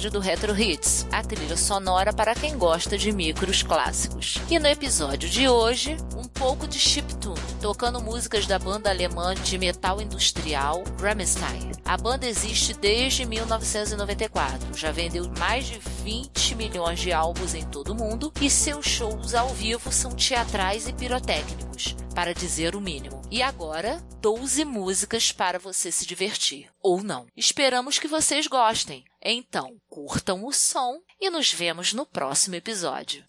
episódio do Retro Hits, a trilha sonora para quem gosta de micros clássicos. E no episódio de hoje, um pouco de chiptune, tocando músicas da banda alemã de metal industrial Rammstein. A banda existe desde 1994, já vendeu mais de 20 milhões de álbuns em todo o mundo e seus shows ao vivo são teatrais e pirotécnicos, para dizer o mínimo. E agora, 12 músicas para você se divertir. Ou não. Esperamos que vocês gostem. Então, curtam o som e nos vemos no próximo episódio.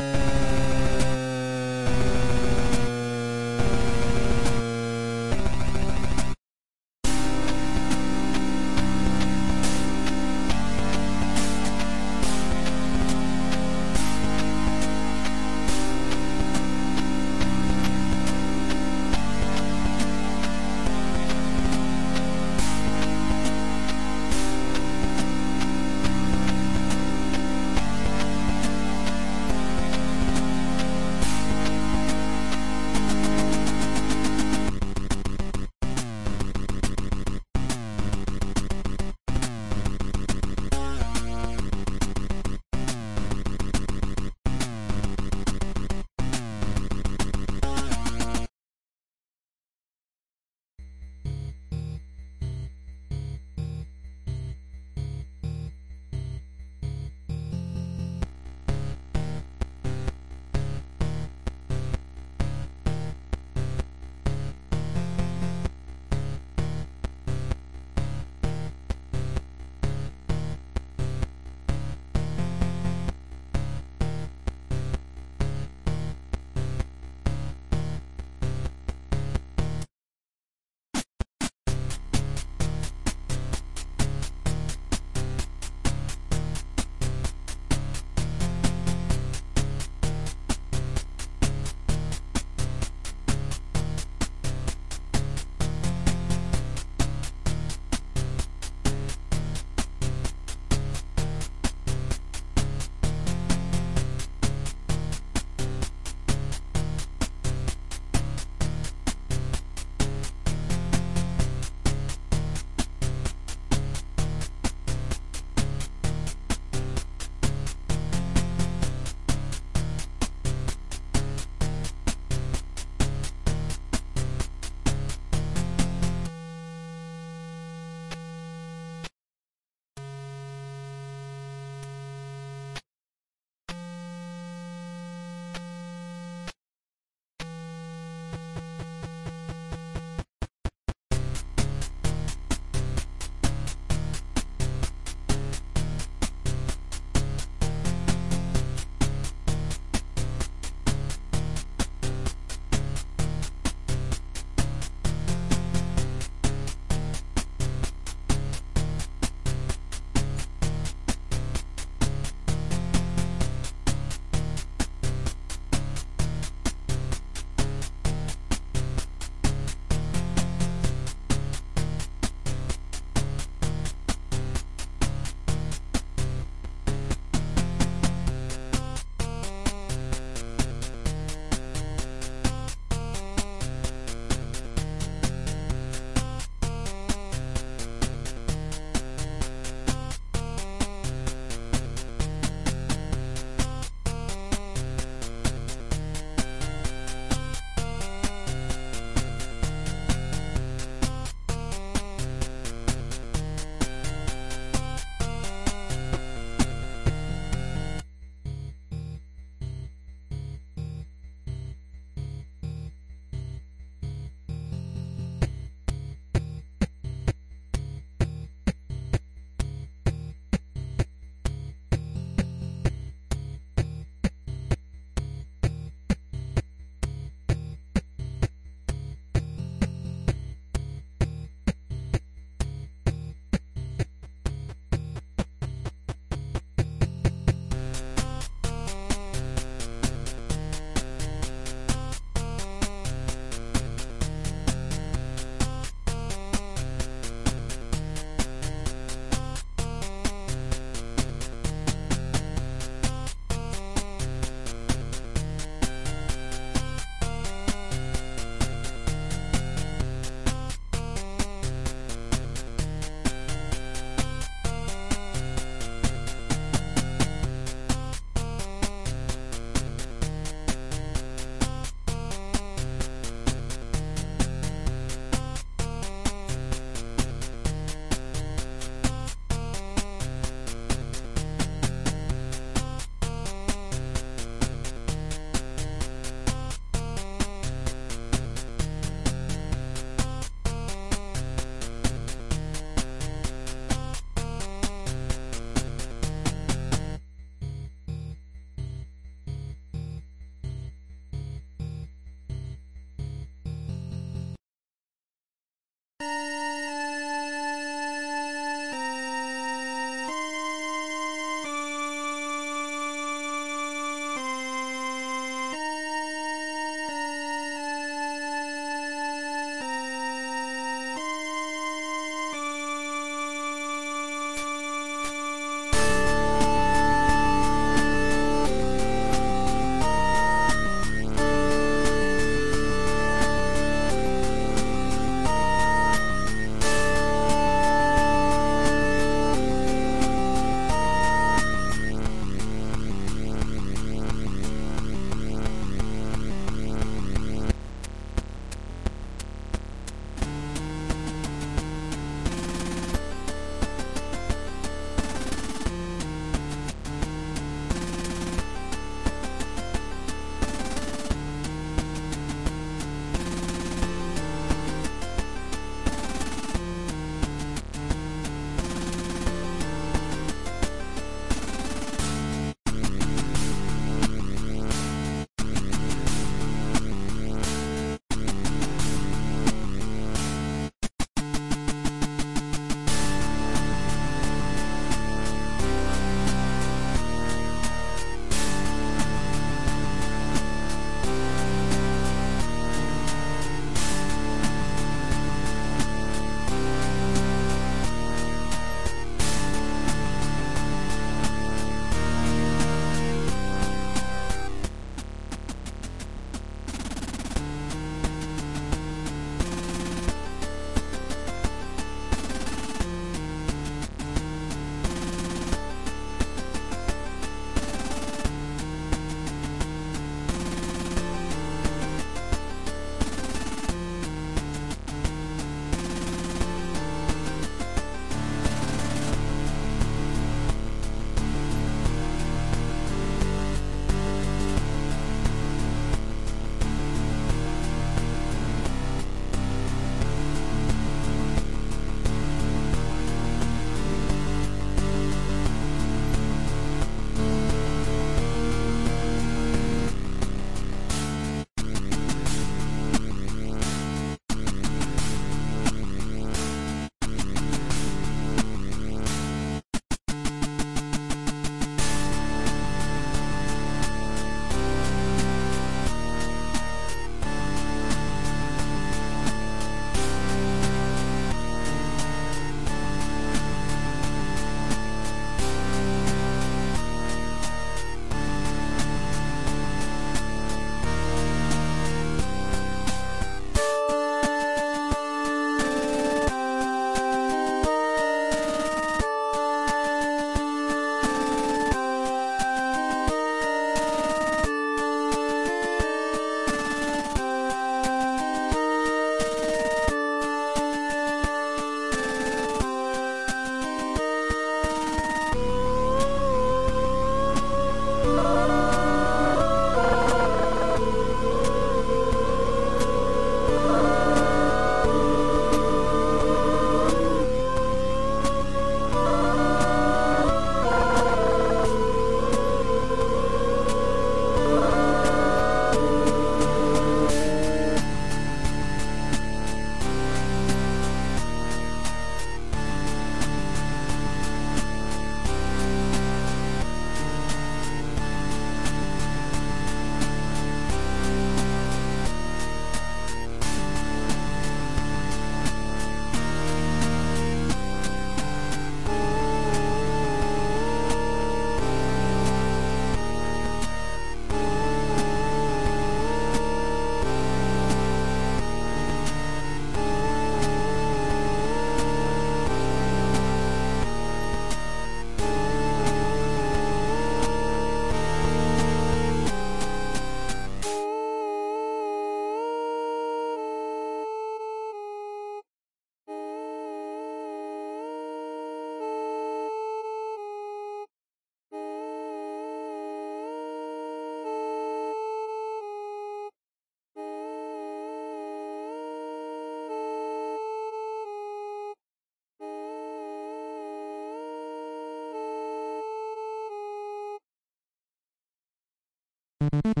you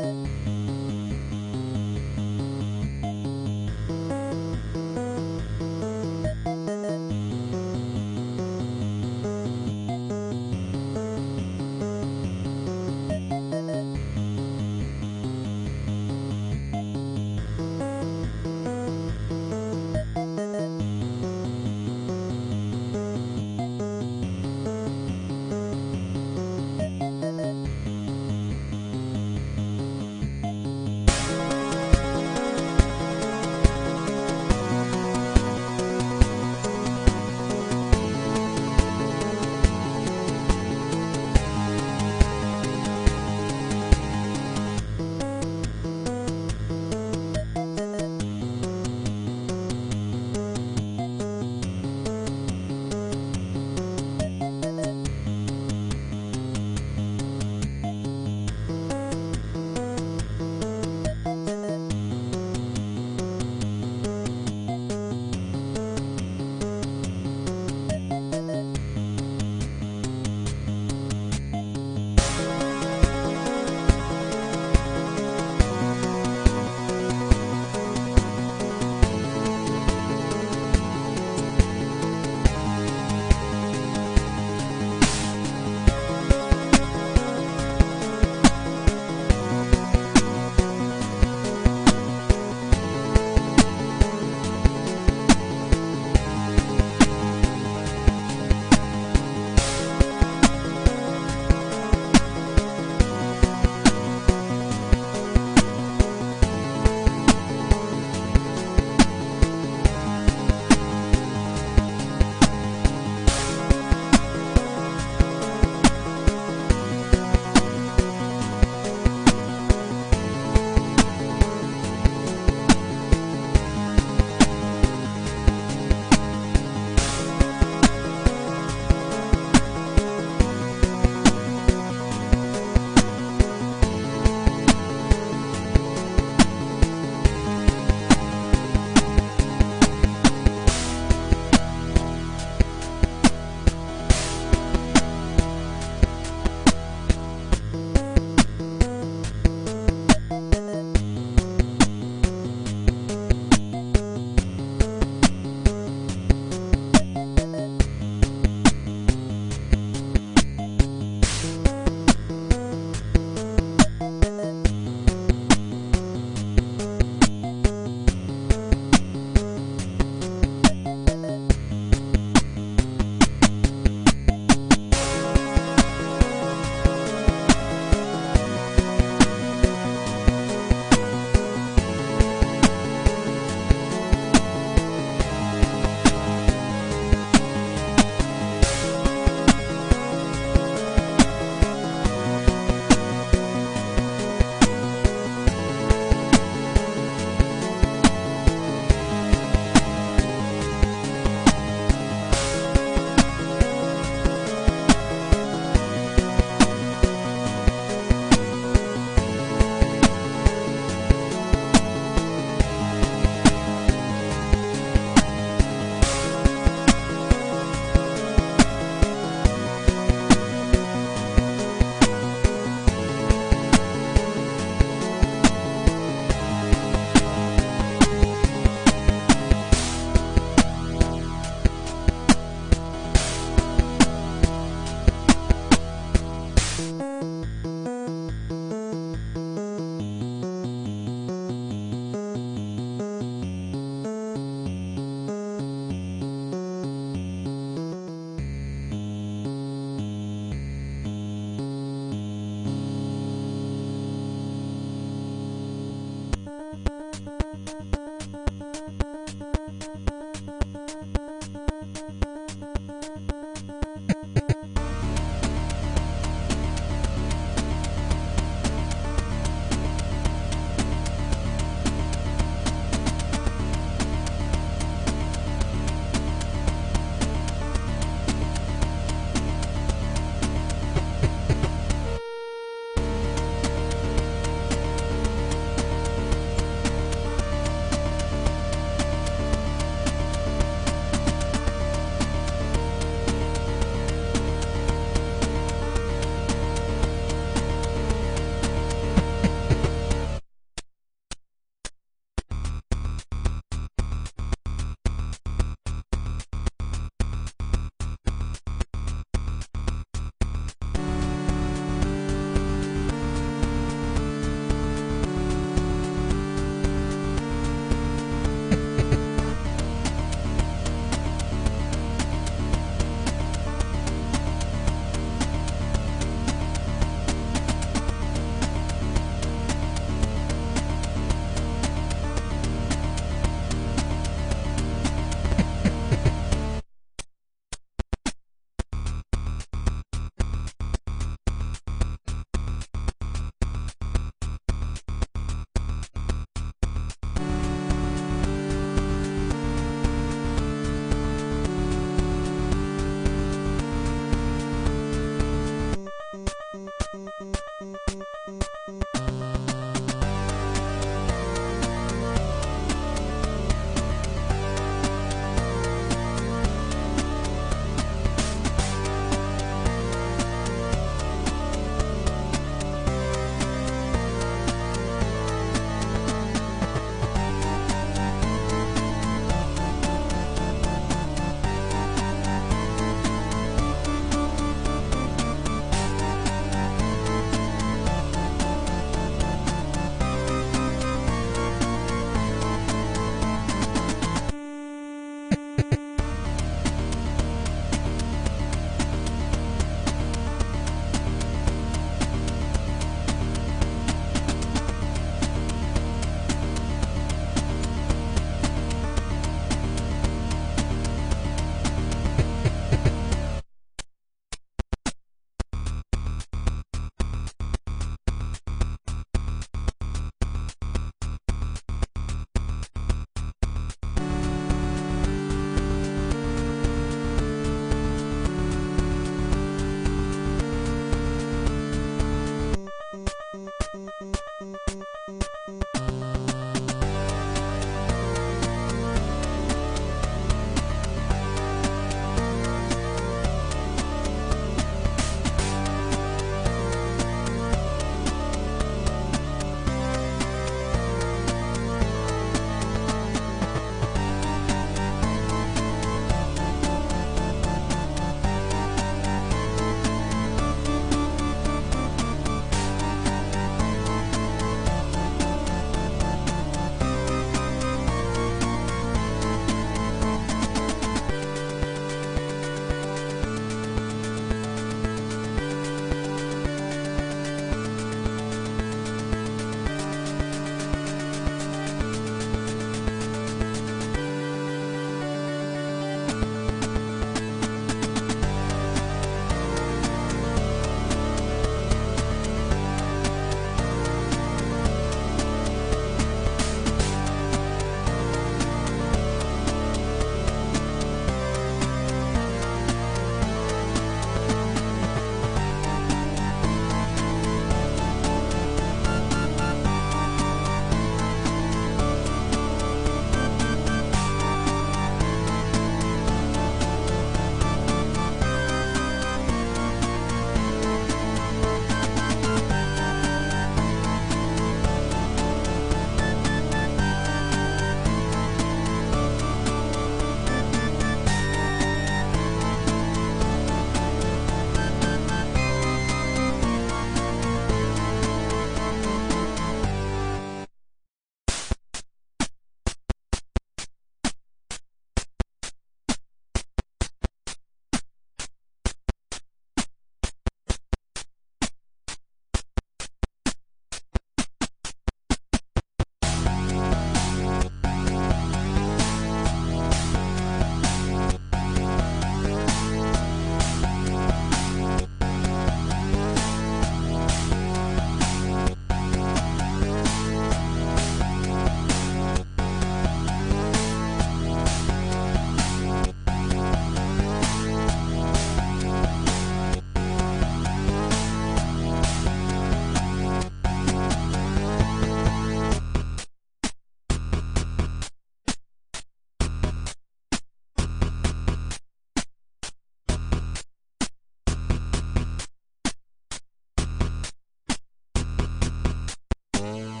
Mm-hmm.